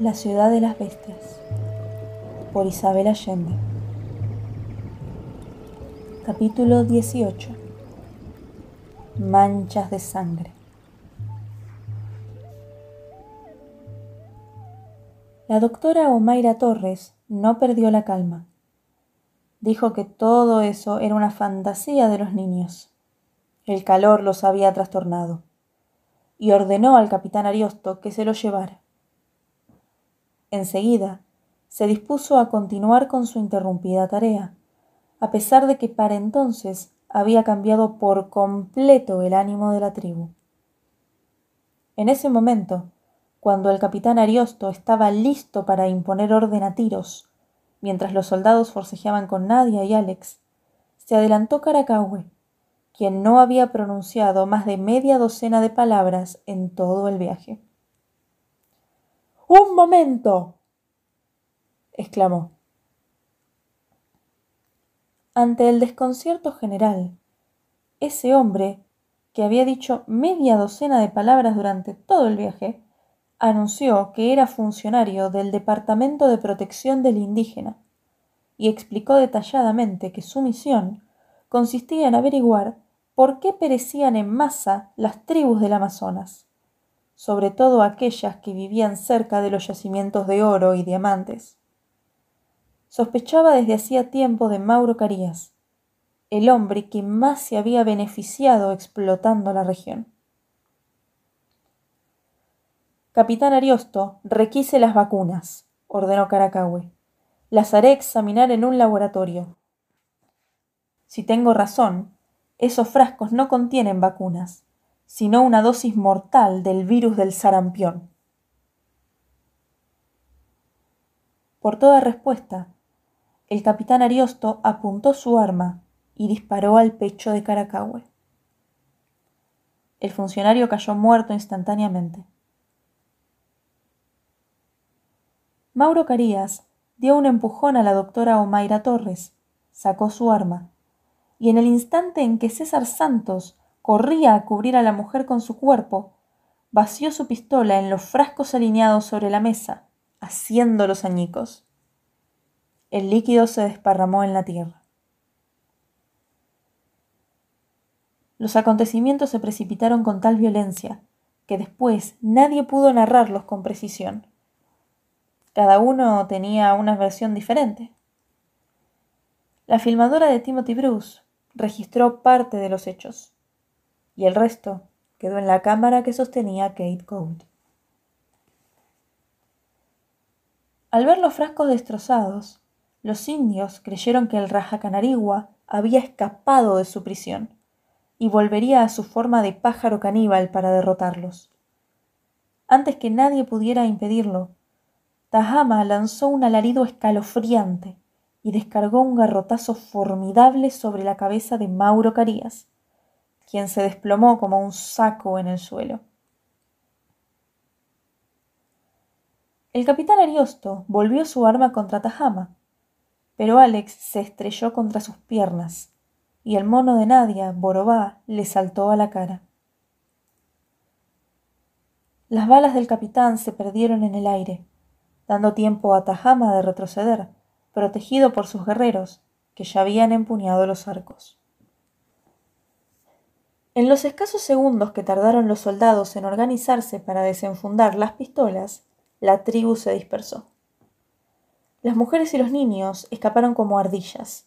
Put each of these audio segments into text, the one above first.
La ciudad de las bestias por Isabel Allende Capítulo 18 Manchas de sangre La doctora Omaira Torres no perdió la calma. Dijo que todo eso era una fantasía de los niños. El calor los había trastornado. Y ordenó al capitán Ariosto que se lo llevara. Enseguida, se dispuso a continuar con su interrumpida tarea, a pesar de que para entonces había cambiado por completo el ánimo de la tribu. En ese momento, cuando el capitán Ariosto estaba listo para imponer orden a tiros, mientras los soldados forcejeaban con Nadia y Alex, se adelantó Caracahue, quien no había pronunciado más de media docena de palabras en todo el viaje. Un momento. exclamó. Ante el desconcierto general, ese hombre, que había dicho media docena de palabras durante todo el viaje, anunció que era funcionario del Departamento de Protección del Indígena y explicó detalladamente que su misión consistía en averiguar por qué perecían en masa las tribus del Amazonas sobre todo aquellas que vivían cerca de los yacimientos de oro y diamantes. Sospechaba desde hacía tiempo de Mauro Carías, el hombre que más se había beneficiado explotando la región. Capitán Ariosto, requise las vacunas, ordenó Caracahue. Las haré examinar en un laboratorio. Si tengo razón, esos frascos no contienen vacunas, sino una dosis mortal del virus del sarampión. Por toda respuesta, el capitán Ariosto apuntó su arma y disparó al pecho de Caracahue. El funcionario cayó muerto instantáneamente. Mauro Carías dio un empujón a la doctora Omaira Torres, sacó su arma, y en el instante en que César Santos corría a cubrir a la mujer con su cuerpo, vació su pistola en los frascos alineados sobre la mesa, haciendo los añicos. El líquido se desparramó en la tierra. Los acontecimientos se precipitaron con tal violencia que después nadie pudo narrarlos con precisión. Cada uno tenía una versión diferente. La filmadora de Timothy Bruce registró parte de los hechos y el resto quedó en la cámara que sostenía Kate Code. Al ver los frascos destrozados, los indios creyeron que el Raja Canarigua había escapado de su prisión y volvería a su forma de pájaro caníbal para derrotarlos. Antes que nadie pudiera impedirlo, Tahama lanzó un alarido escalofriante y descargó un garrotazo formidable sobre la cabeza de Mauro Carías, quien se desplomó como un saco en el suelo. El capitán Ariosto volvió su arma contra Tajama, pero Alex se estrelló contra sus piernas y el mono de Nadia, Borobá, le saltó a la cara. Las balas del capitán se perdieron en el aire, dando tiempo a Tajama de retroceder, protegido por sus guerreros, que ya habían empuñado los arcos. En los escasos segundos que tardaron los soldados en organizarse para desenfundar las pistolas, la tribu se dispersó. Las mujeres y los niños escaparon como ardillas,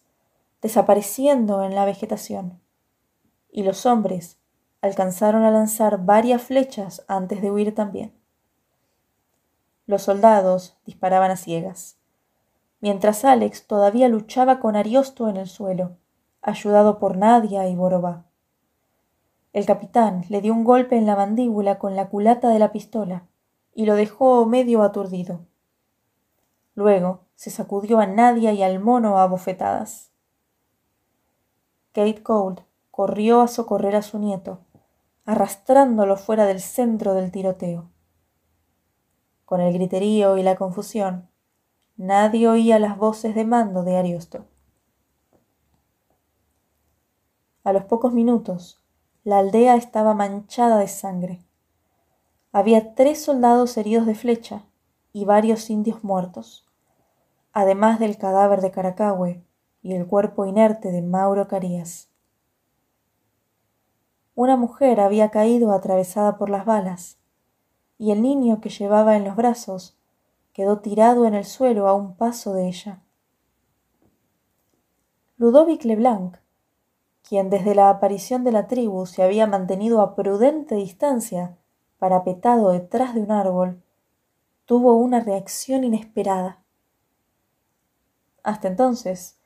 desapareciendo en la vegetación, y los hombres alcanzaron a lanzar varias flechas antes de huir también. Los soldados disparaban a ciegas, mientras Alex todavía luchaba con Ariosto en el suelo, ayudado por Nadia y Borobá. El capitán le dio un golpe en la mandíbula con la culata de la pistola y lo dejó medio aturdido. Luego se sacudió a Nadia y al mono a bofetadas. Kate Cold corrió a socorrer a su nieto, arrastrándolo fuera del centro del tiroteo. Con el griterío y la confusión, nadie oía las voces de mando de Ariosto. A los pocos minutos, la aldea estaba manchada de sangre. Había tres soldados heridos de flecha y varios indios muertos, además del cadáver de Caracahue y el cuerpo inerte de Mauro Carías. Una mujer había caído atravesada por las balas, y el niño que llevaba en los brazos quedó tirado en el suelo a un paso de ella. Ludovic Leblanc, quien desde la aparición de la tribu se había mantenido a prudente distancia, parapetado detrás de un árbol, tuvo una reacción inesperada. Hasta entonces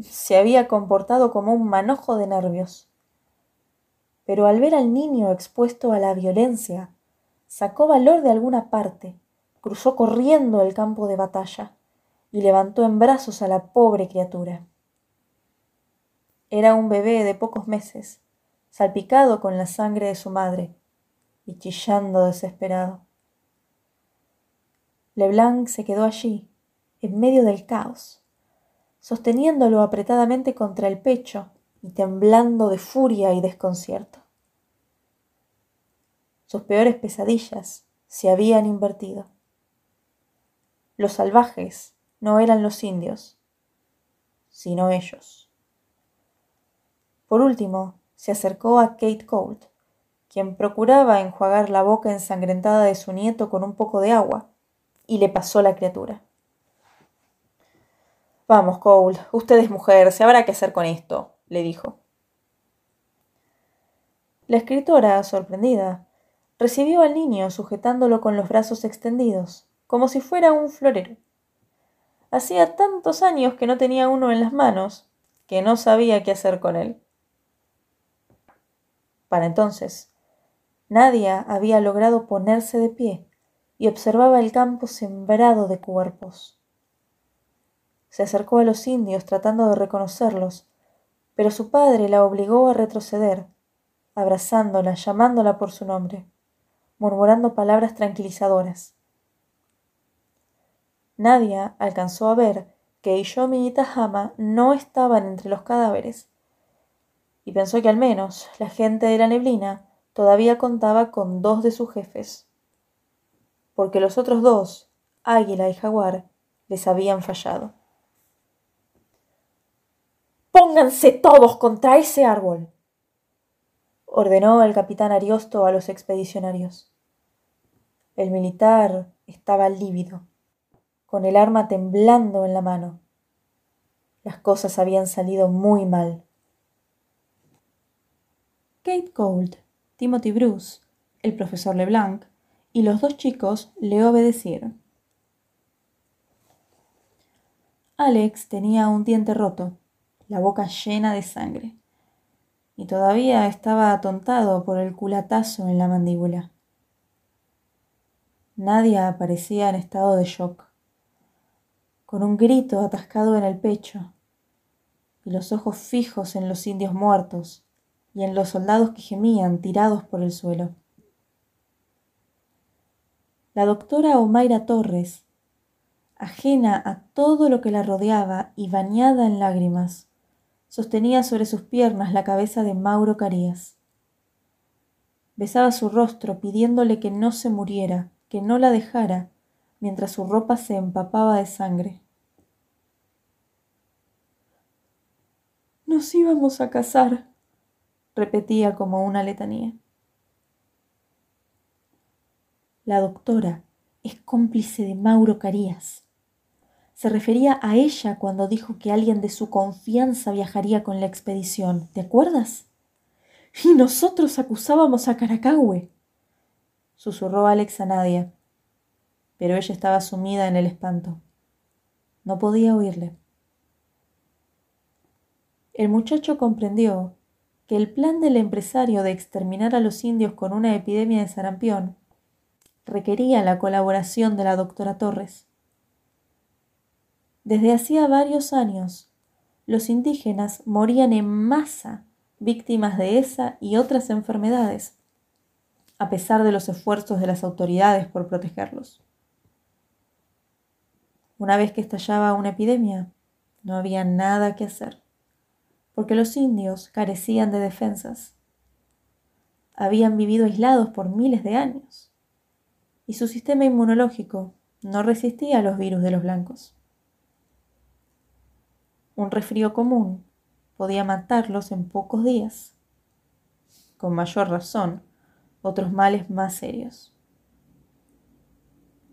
se había comportado como un manojo de nervios. Pero al ver al niño expuesto a la violencia, sacó valor de alguna parte, cruzó corriendo el campo de batalla y levantó en brazos a la pobre criatura. Era un bebé de pocos meses, salpicado con la sangre de su madre y chillando desesperado. Leblanc se quedó allí, en medio del caos, sosteniéndolo apretadamente contra el pecho y temblando de furia y desconcierto. Sus peores pesadillas se habían invertido. Los salvajes no eran los indios, sino ellos. Por último, se acercó a Kate Colt, quien procuraba enjuagar la boca ensangrentada de su nieto con un poco de agua, y le pasó la criatura. Vamos, Cole, usted es mujer, se habrá que hacer con esto, le dijo. La escritora, sorprendida, recibió al niño sujetándolo con los brazos extendidos, como si fuera un florero. Hacía tantos años que no tenía uno en las manos, que no sabía qué hacer con él. Para entonces, Nadia había logrado ponerse de pie y observaba el campo sembrado de cuerpos. Se acercó a los indios tratando de reconocerlos, pero su padre la obligó a retroceder, abrazándola, llamándola por su nombre, murmurando palabras tranquilizadoras. Nadia alcanzó a ver que Ishomi y Tahama no estaban entre los cadáveres, y pensó que al menos la gente de la neblina todavía contaba con dos de sus jefes, porque los otros dos, Águila y Jaguar, les habían fallado. Pónganse todos contra ese árbol, ordenó el capitán Ariosto a los expedicionarios. El militar estaba lívido, con el arma temblando en la mano. Las cosas habían salido muy mal. Kate Gold, Timothy Bruce, el profesor LeBlanc y los dos chicos le obedecieron. Alex tenía un diente roto, la boca llena de sangre, y todavía estaba atontado por el culatazo en la mandíbula. Nadie parecía en estado de shock, con un grito atascado en el pecho y los ojos fijos en los indios muertos y en los soldados que gemían tirados por el suelo. La doctora Omaira Torres, ajena a todo lo que la rodeaba y bañada en lágrimas, sostenía sobre sus piernas la cabeza de Mauro Carías. Besaba su rostro pidiéndole que no se muriera, que no la dejara, mientras su ropa se empapaba de sangre. Nos íbamos a casar, repetía como una letanía. La doctora es cómplice de Mauro Carías. Se refería a ella cuando dijo que alguien de su confianza viajaría con la expedición. ¿Te acuerdas? Y nosotros acusábamos a Caracahue. Susurró Alex a Nadia, pero ella estaba sumida en el espanto. No podía oírle. El muchacho comprendió que el plan del empresario de exterminar a los indios con una epidemia de sarampión requería la colaboración de la doctora Torres. Desde hacía varios años, los indígenas morían en masa víctimas de esa y otras enfermedades, a pesar de los esfuerzos de las autoridades por protegerlos. Una vez que estallaba una epidemia, no había nada que hacer porque los indios carecían de defensas. Habían vivido aislados por miles de años y su sistema inmunológico no resistía a los virus de los blancos. Un resfrío común podía matarlos en pocos días. Con mayor razón, otros males más serios.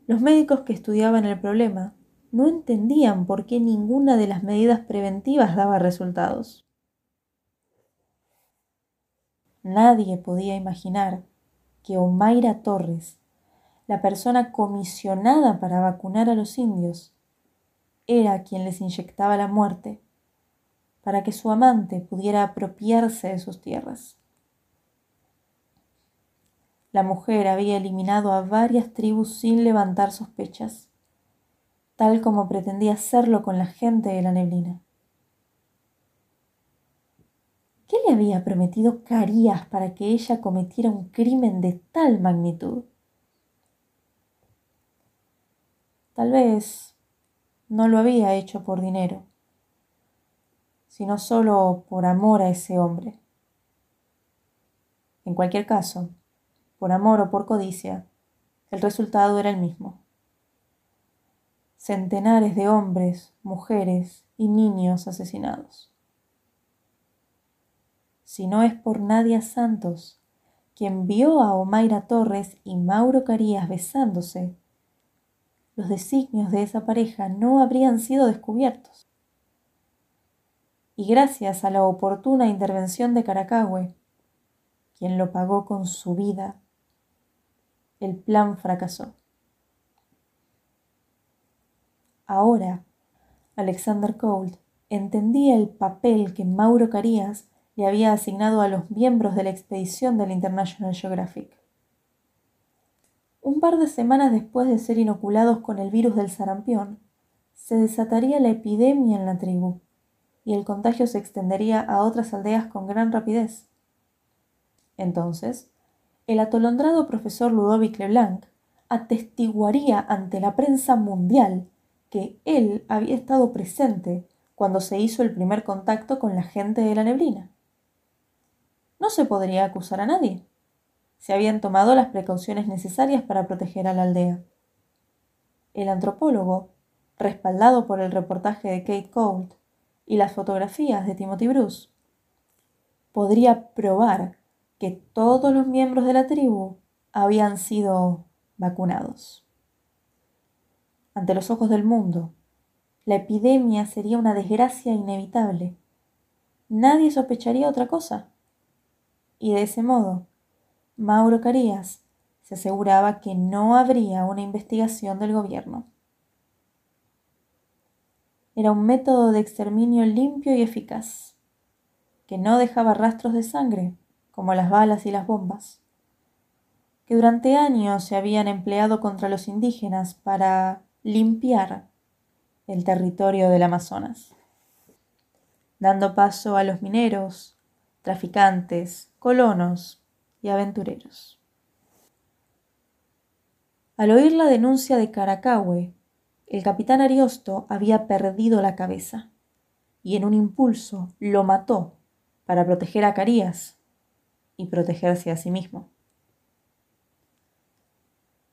Los médicos que estudiaban el problema no entendían por qué ninguna de las medidas preventivas daba resultados. Nadie podía imaginar que Omaira Torres, la persona comisionada para vacunar a los indios, era quien les inyectaba la muerte para que su amante pudiera apropiarse de sus tierras. La mujer había eliminado a varias tribus sin levantar sospechas, tal como pretendía hacerlo con la gente de la neblina. ¿Qué le había prometido Carías para que ella cometiera un crimen de tal magnitud? Tal vez no lo había hecho por dinero, sino solo por amor a ese hombre. En cualquier caso, por amor o por codicia, el resultado era el mismo. Centenares de hombres, mujeres y niños asesinados si no es por Nadia Santos, quien vio a Omaira Torres y Mauro Carías besándose, los designios de esa pareja no habrían sido descubiertos. Y gracias a la oportuna intervención de Caracahue, quien lo pagó con su vida, el plan fracasó. Ahora, Alexander Colt entendía el papel que Mauro Carías le había asignado a los miembros de la expedición del International Geographic. Un par de semanas después de ser inoculados con el virus del sarampión, se desataría la epidemia en la tribu y el contagio se extendería a otras aldeas con gran rapidez. Entonces, el atolondrado profesor Ludovic Leblanc atestiguaría ante la prensa mundial que él había estado presente cuando se hizo el primer contacto con la gente de la neblina no se podría acusar a nadie. Se habían tomado las precauciones necesarias para proteger a la aldea. El antropólogo, respaldado por el reportaje de Kate Colt y las fotografías de Timothy Bruce, podría probar que todos los miembros de la tribu habían sido vacunados. Ante los ojos del mundo, la epidemia sería una desgracia inevitable. Nadie sospecharía otra cosa y de ese modo, Mauro Carías se aseguraba que no habría una investigación del gobierno. Era un método de exterminio limpio y eficaz, que no dejaba rastros de sangre, como las balas y las bombas, que durante años se habían empleado contra los indígenas para limpiar el territorio del Amazonas, dando paso a los mineros, traficantes, colonos y aventureros. Al oír la denuncia de Caracahue, el capitán Ariosto había perdido la cabeza y en un impulso lo mató para proteger a Carías y protegerse a sí mismo.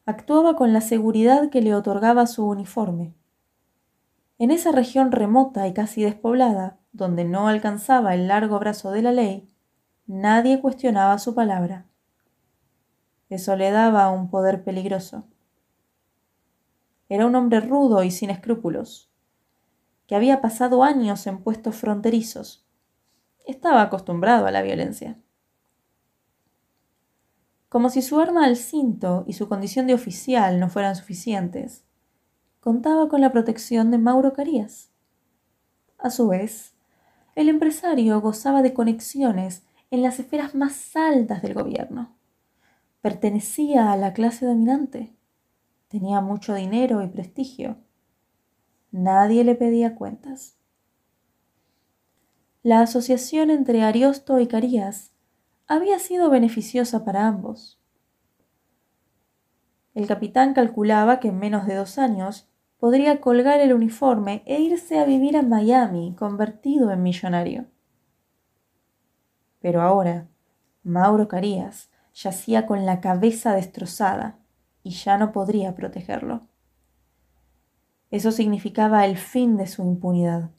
Actuaba con la seguridad que le otorgaba su uniforme. En esa región remota y casi despoblada, donde no alcanzaba el largo brazo de la ley, Nadie cuestionaba su palabra. Eso le daba un poder peligroso. Era un hombre rudo y sin escrúpulos, que había pasado años en puestos fronterizos. Estaba acostumbrado a la violencia. Como si su arma al cinto y su condición de oficial no fueran suficientes, contaba con la protección de Mauro Carías. A su vez, el empresario gozaba de conexiones en las esferas más altas del gobierno. Pertenecía a la clase dominante. Tenía mucho dinero y prestigio. Nadie le pedía cuentas. La asociación entre Ariosto y Carías había sido beneficiosa para ambos. El capitán calculaba que en menos de dos años podría colgar el uniforme e irse a vivir a Miami convertido en millonario. Pero ahora, Mauro Carías yacía con la cabeza destrozada y ya no podría protegerlo. Eso significaba el fin de su impunidad.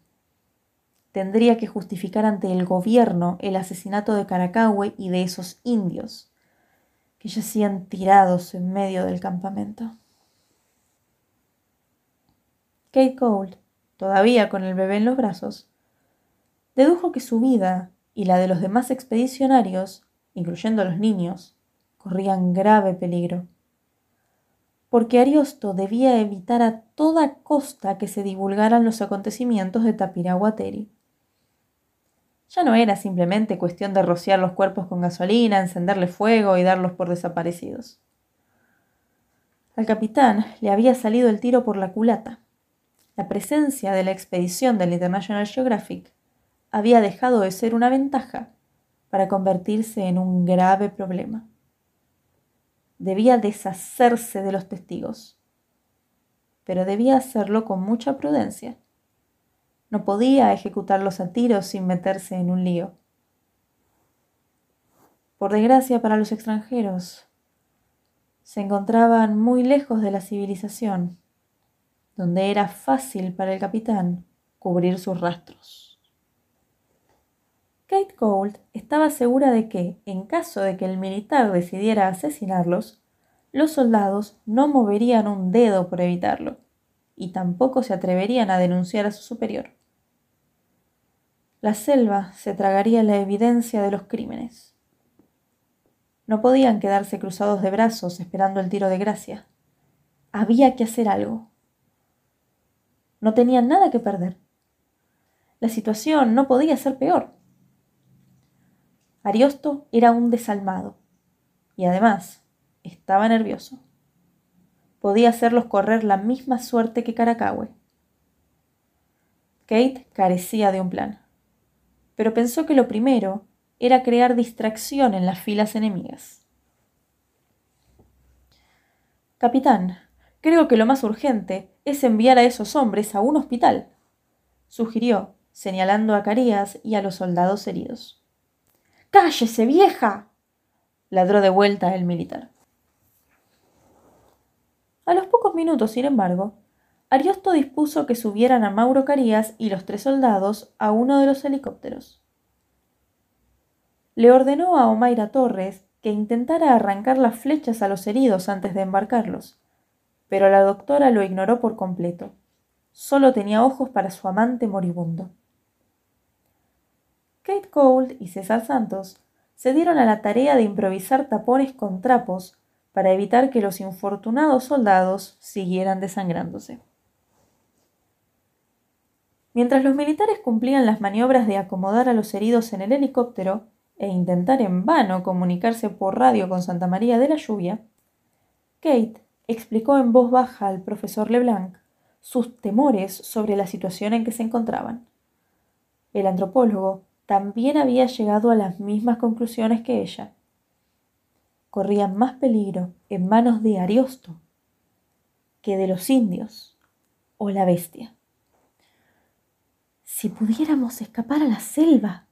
Tendría que justificar ante el gobierno el asesinato de Caracahue y de esos indios que yacían tirados en medio del campamento. Kate Gold, todavía con el bebé en los brazos, dedujo que su vida y la de los demás expedicionarios, incluyendo los niños, corrían grave peligro porque Ariosto debía evitar a toda costa que se divulgaran los acontecimientos de Tapiraguateri. Ya no era simplemente cuestión de rociar los cuerpos con gasolina, encenderle fuego y darlos por desaparecidos. Al capitán le había salido el tiro por la culata. La presencia de la expedición del International Geographic había dejado de ser una ventaja para convertirse en un grave problema debía deshacerse de los testigos, pero debía hacerlo con mucha prudencia. No podía ejecutarlos a tiros sin meterse en un lío. Por desgracia para los extranjeros, se encontraban muy lejos de la civilización, donde era fácil para el capitán cubrir sus rastros. Kate Gold estaba segura de que, en caso de que el militar decidiera asesinarlos, los soldados no moverían un dedo por evitarlo, y tampoco se atreverían a denunciar a su superior. La selva se tragaría la evidencia de los crímenes. No podían quedarse cruzados de brazos esperando el tiro de gracia. Había que hacer algo. No tenían nada que perder. La situación no podía ser peor. Ariosto era un desalmado y además estaba nervioso. Podía hacerlos correr la misma suerte que Caracahue. Kate carecía de un plan, pero pensó que lo primero era crear distracción en las filas enemigas. Capitán, creo que lo más urgente es enviar a esos hombres a un hospital, sugirió, señalando a Carías y a los soldados heridos. Cállese, vieja. ladró de vuelta el militar. A los pocos minutos, sin embargo, Ariosto dispuso que subieran a Mauro Carías y los tres soldados a uno de los helicópteros. Le ordenó a Omaira Torres que intentara arrancar las flechas a los heridos antes de embarcarlos, pero la doctora lo ignoró por completo. Solo tenía ojos para su amante moribundo. Kate Gold y César Santos se dieron a la tarea de improvisar tapones con trapos para evitar que los infortunados soldados siguieran desangrándose. Mientras los militares cumplían las maniobras de acomodar a los heridos en el helicóptero e intentar en vano comunicarse por radio con Santa María de la Lluvia, Kate explicó en voz baja al profesor Leblanc sus temores sobre la situación en que se encontraban. El antropólogo también había llegado a las mismas conclusiones que ella. Corrían más peligro en manos de Ariosto que de los indios o la bestia. Si pudiéramos escapar a la selva,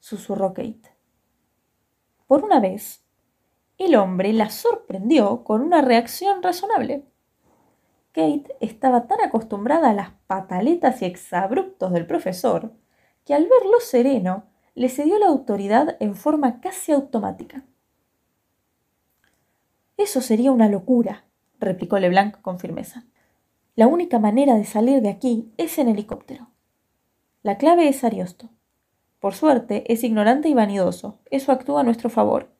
susurró Kate. Por una vez, el hombre la sorprendió con una reacción razonable. Kate estaba tan acostumbrada a las pataletas y exabruptos del profesor que al verlo sereno le cedió la autoridad en forma casi automática. Eso sería una locura, replicó Leblanc con firmeza. La única manera de salir de aquí es en helicóptero. La clave es Ariosto. Por suerte, es ignorante y vanidoso. Eso actúa a nuestro favor.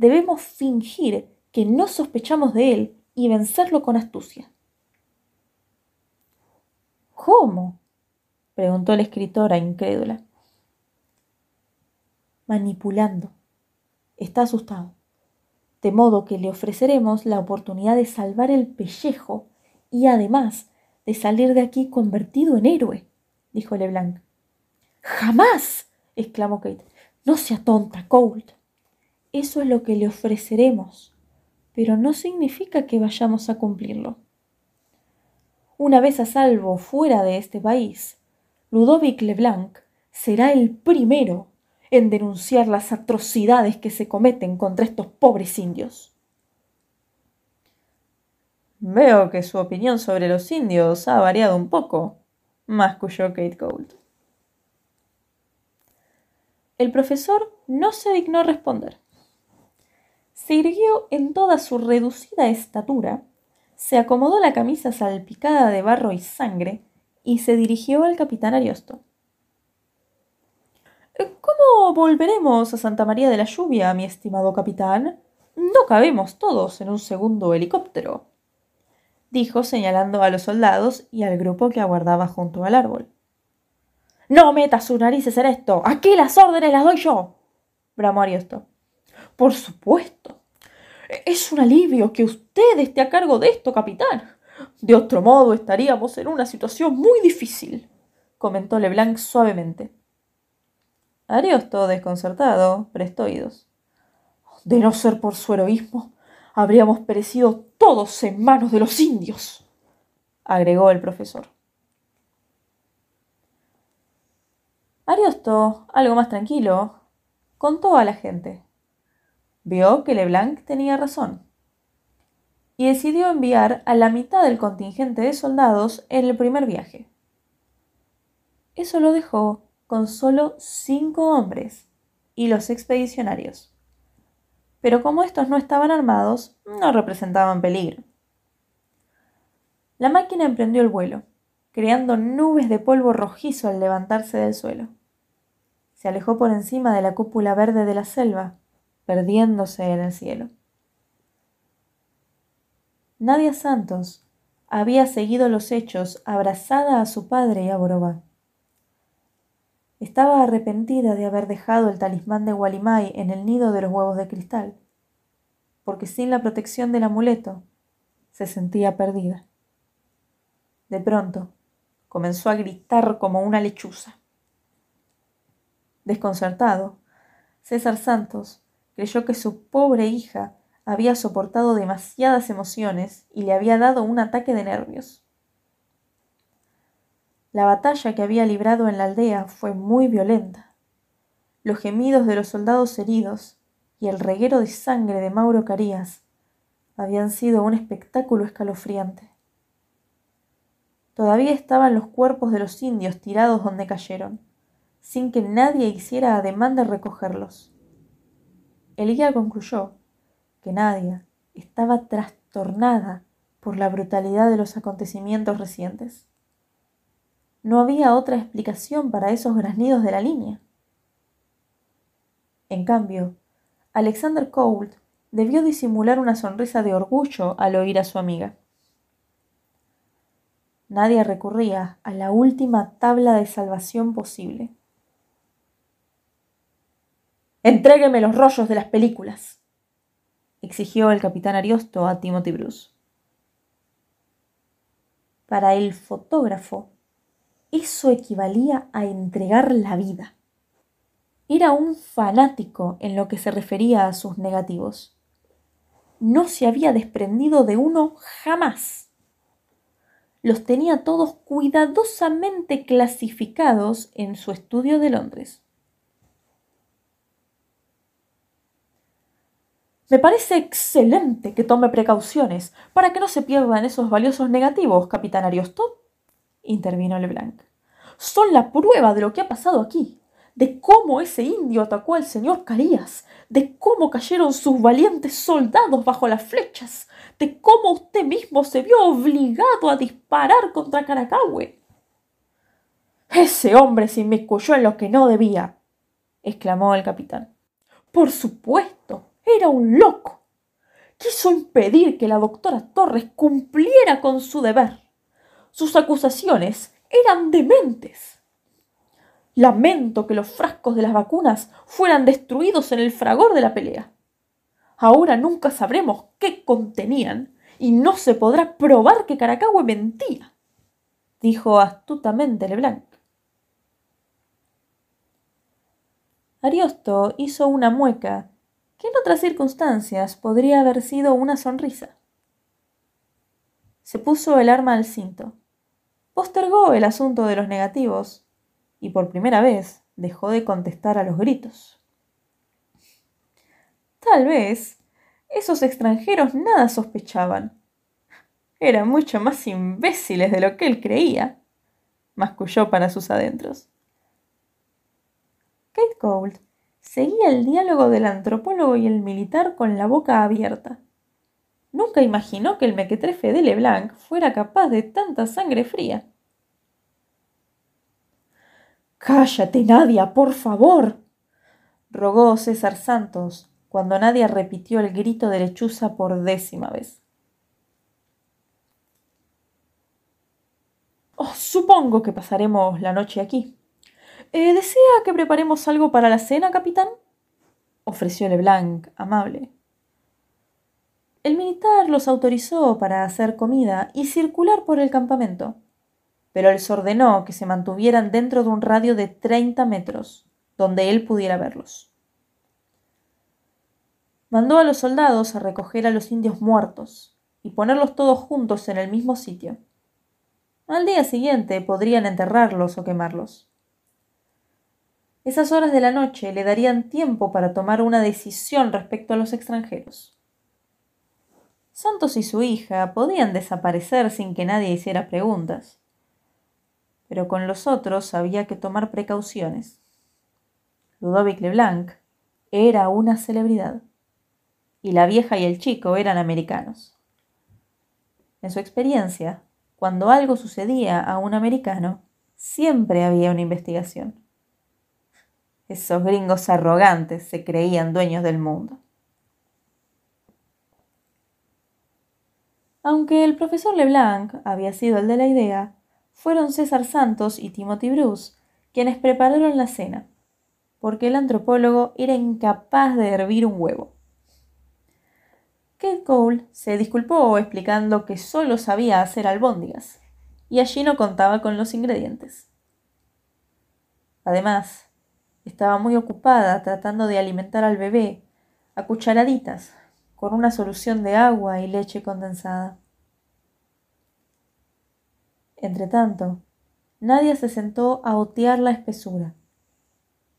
Debemos fingir que no sospechamos de él y vencerlo con astucia. ¿Cómo? preguntó la escritora incrédula. Manipulando. Está asustado. De modo que le ofreceremos la oportunidad de salvar el pellejo y además de salir de aquí convertido en héroe, dijo Leblanc. ¡Jamás! exclamó Kate. No sea tonta, Colt. Eso es lo que le ofreceremos, pero no significa que vayamos a cumplirlo. Una vez a salvo fuera de este país, Ludovic Leblanc será el primero en denunciar las atrocidades que se cometen contra estos pobres indios. Veo que su opinión sobre los indios ha variado un poco, masculló Kate Gold. El profesor no se dignó responder. Se irguió en toda su reducida estatura, se acomodó la camisa salpicada de barro y sangre y se dirigió al capitán Ariosto. ¿Cómo volveremos a Santa María de la Lluvia, mi estimado capitán? No cabemos todos en un segundo helicóptero, dijo señalando a los soldados y al grupo que aguardaba junto al árbol. No metas sus narices en esto. Aquí las órdenes las doy yo. bramó Ariosto. Por supuesto. Es un alivio que usted esté a cargo de esto, capitán. De otro modo estaríamos en una situación muy difícil, comentó Leblanc suavemente. Ariosto, desconcertado, prestó oídos. De no ser por su heroísmo, habríamos perecido todos en manos de los indios, agregó el profesor. Ariosto, algo más tranquilo, contó a la gente. Vio que Leblanc tenía razón y decidió enviar a la mitad del contingente de soldados en el primer viaje. Eso lo dejó con solo cinco hombres y los expedicionarios. Pero como estos no estaban armados, no representaban peligro. La máquina emprendió el vuelo, creando nubes de polvo rojizo al levantarse del suelo se alejó por encima de la cúpula verde de la selva, perdiéndose en el cielo. Nadia Santos había seguido los hechos abrazada a su padre y a Borobá. Estaba arrepentida de haber dejado el talismán de Walimai en el nido de los huevos de cristal, porque sin la protección del amuleto se sentía perdida. De pronto comenzó a gritar como una lechuza. Desconcertado, César Santos creyó que su pobre hija había soportado demasiadas emociones y le había dado un ataque de nervios. La batalla que había librado en la aldea fue muy violenta. Los gemidos de los soldados heridos y el reguero de sangre de Mauro Carías habían sido un espectáculo escalofriante. Todavía estaban los cuerpos de los indios tirados donde cayeron sin que nadie hiciera ademán de recogerlos. El concluyó que Nadia estaba trastornada por la brutalidad de los acontecimientos recientes. No había otra explicación para esos graznidos de la línea. En cambio, Alexander Colt debió disimular una sonrisa de orgullo al oír a su amiga. Nadia recurría a la última tabla de salvación posible. Entrégueme los rollos de las películas, exigió el capitán Ariosto a Timothy Bruce. Para el fotógrafo, eso equivalía a entregar la vida. Era un fanático en lo que se refería a sus negativos. No se había desprendido de uno jamás. Los tenía todos cuidadosamente clasificados en su estudio de Londres. Me parece excelente que tome precauciones para que no se pierdan esos valiosos negativos, capitán Ariosto, intervino Leblanc. Son la prueba de lo que ha pasado aquí, de cómo ese indio atacó al señor Carías, de cómo cayeron sus valientes soldados bajo las flechas, de cómo usted mismo se vio obligado a disparar contra Caracahue. Ese hombre se inmiscuyó en lo que no debía, exclamó el capitán. Por supuesto, era un loco. Quiso impedir que la doctora Torres cumpliera con su deber. Sus acusaciones eran dementes. Lamento que los frascos de las vacunas fueran destruidos en el fragor de la pelea. Ahora nunca sabremos qué contenían y no se podrá probar que Caracahue mentía, dijo astutamente Leblanc. Ariosto hizo una mueca que en otras circunstancias podría haber sido una sonrisa. Se puso el arma al cinto, postergó el asunto de los negativos y por primera vez dejó de contestar a los gritos. Tal vez esos extranjeros nada sospechaban. eran mucho más imbéciles de lo que él creía, masculló para sus adentros. Kate seguía el diálogo del antropólogo y el militar con la boca abierta. Nunca imaginó que el mequetrefe de Leblanc fuera capaz de tanta sangre fría. Cállate, Nadia, por favor, rogó César Santos cuando Nadia repitió el grito de lechuza por décima vez. Oh, supongo que pasaremos la noche aquí. Eh, ¿Desea que preparemos algo para la cena, capitán? ofreció Leblanc, amable. El militar los autorizó para hacer comida y circular por el campamento, pero les ordenó que se mantuvieran dentro de un radio de treinta metros, donde él pudiera verlos. Mandó a los soldados a recoger a los indios muertos y ponerlos todos juntos en el mismo sitio. Al día siguiente podrían enterrarlos o quemarlos. Esas horas de la noche le darían tiempo para tomar una decisión respecto a los extranjeros. Santos y su hija podían desaparecer sin que nadie hiciera preguntas, pero con los otros había que tomar precauciones. Ludovic Leblanc era una celebridad, y la vieja y el chico eran americanos. En su experiencia, cuando algo sucedía a un americano, siempre había una investigación. Esos gringos arrogantes se creían dueños del mundo. Aunque el profesor Leblanc había sido el de la idea, fueron César Santos y Timothy Bruce quienes prepararon la cena, porque el antropólogo era incapaz de hervir un huevo. Kate Cole se disculpó explicando que solo sabía hacer albóndigas, y allí no contaba con los ingredientes. Además, estaba muy ocupada tratando de alimentar al bebé a cucharaditas con una solución de agua y leche condensada. Entretanto, Nadia se sentó a otear la espesura,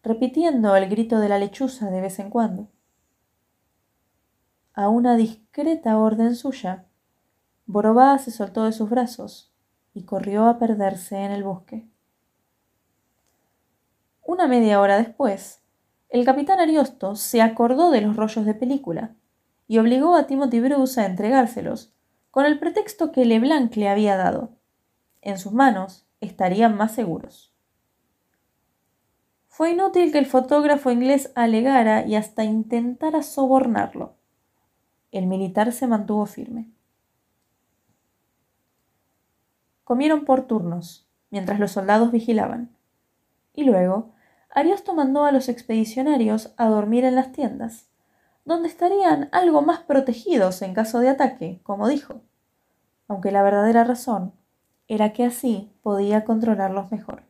repitiendo el grito de la lechuza de vez en cuando. A una discreta orden suya, Borobá se soltó de sus brazos y corrió a perderse en el bosque. Una media hora después, el capitán Ariosto se acordó de los rollos de película y obligó a Timothy Bruce a entregárselos, con el pretexto que Leblanc le había dado. En sus manos estarían más seguros. Fue inútil que el fotógrafo inglés alegara y hasta intentara sobornarlo. El militar se mantuvo firme. Comieron por turnos, mientras los soldados vigilaban. Y luego, Ariosto mandó a los expedicionarios a dormir en las tiendas donde estarían algo más protegidos en caso de ataque, como dijo, aunque la verdadera razón era que así podía controlarlos mejor.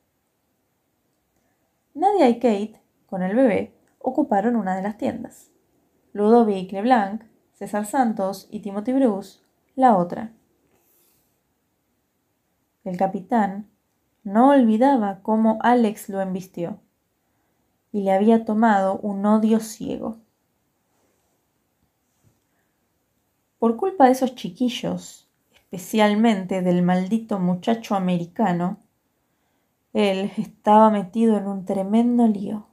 Nadia y Kate, con el bebé, ocuparon una de las tiendas. Ludovic Leblanc, César Santos y Timothy Bruce la otra. El capitán no olvidaba cómo Alex lo embistió y le había tomado un odio ciego. Por culpa de esos chiquillos, especialmente del maldito muchacho americano, él estaba metido en un tremendo lío.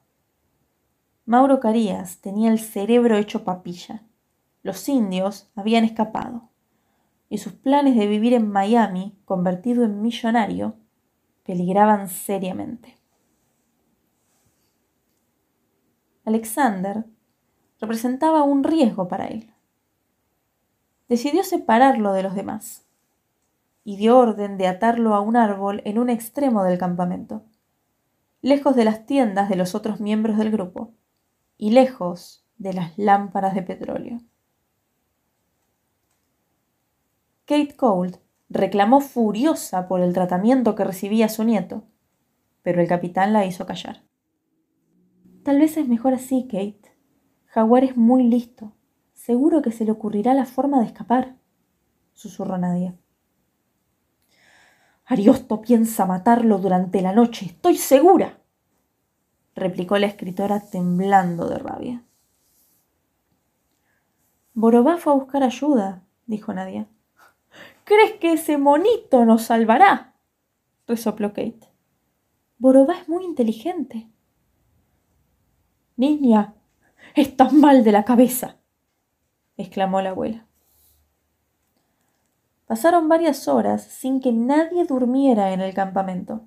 Mauro Carías tenía el cerebro hecho papilla. Los indios habían escapado y sus planes de vivir en Miami, convertido en millonario, peligraban seriamente. Alexander representaba un riesgo para él decidió separarlo de los demás y dio orden de atarlo a un árbol en un extremo del campamento, lejos de las tiendas de los otros miembros del grupo y lejos de las lámparas de petróleo. Kate Cold reclamó furiosa por el tratamiento que recibía su nieto, pero el capitán la hizo callar. Tal vez es mejor así, Kate. Jaguar es muy listo. Seguro que se le ocurrirá la forma de escapar, susurró Nadia. Ariosto piensa matarlo durante la noche, estoy segura, replicó la escritora temblando de rabia. Borobá fue a buscar ayuda, dijo Nadia. ¿Crees que ese monito nos salvará? resopló Kate. Borobá es muy inteligente. Niña, estás mal de la cabeza, exclamó la abuela. Pasaron varias horas sin que nadie durmiera en el campamento,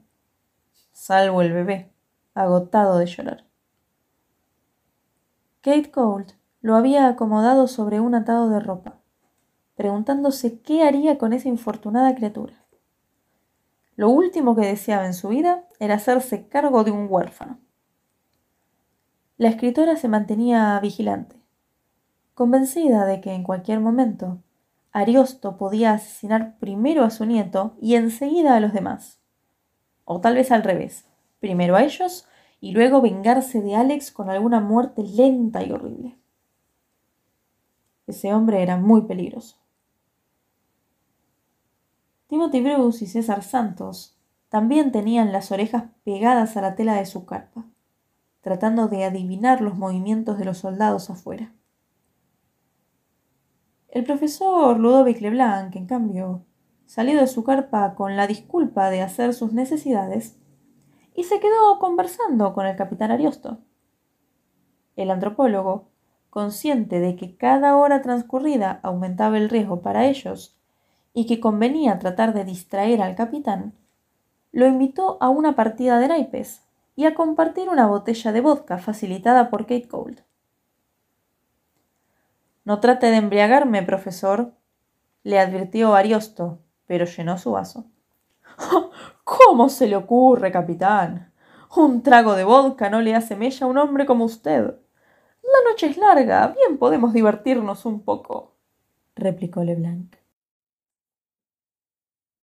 salvo el bebé, agotado de llorar. Kate Colt lo había acomodado sobre un atado de ropa, preguntándose qué haría con esa infortunada criatura. Lo último que deseaba en su vida era hacerse cargo de un huérfano. La escritora se mantenía vigilante, convencida de que en cualquier momento Ariosto podía asesinar primero a su nieto y enseguida a los demás. O tal vez al revés, primero a ellos y luego vengarse de Alex con alguna muerte lenta y horrible. Ese hombre era muy peligroso. Timothy Bruce y César Santos también tenían las orejas pegadas a la tela de su carpa, tratando de adivinar los movimientos de los soldados afuera. El profesor Ludovic Leblanc, en cambio, salió de su carpa con la disculpa de hacer sus necesidades y se quedó conversando con el capitán Ariosto. El antropólogo, consciente de que cada hora transcurrida aumentaba el riesgo para ellos y que convenía tratar de distraer al capitán, lo invitó a una partida de naipes y a compartir una botella de vodka facilitada por Kate Cold. No trate de embriagarme, profesor, le advirtió Ariosto, pero llenó su vaso. ¿Cómo se le ocurre, capitán? Un trago de vodka no le hace mella a un hombre como usted. La noche es larga, bien podemos divertirnos un poco, replicó Leblanc.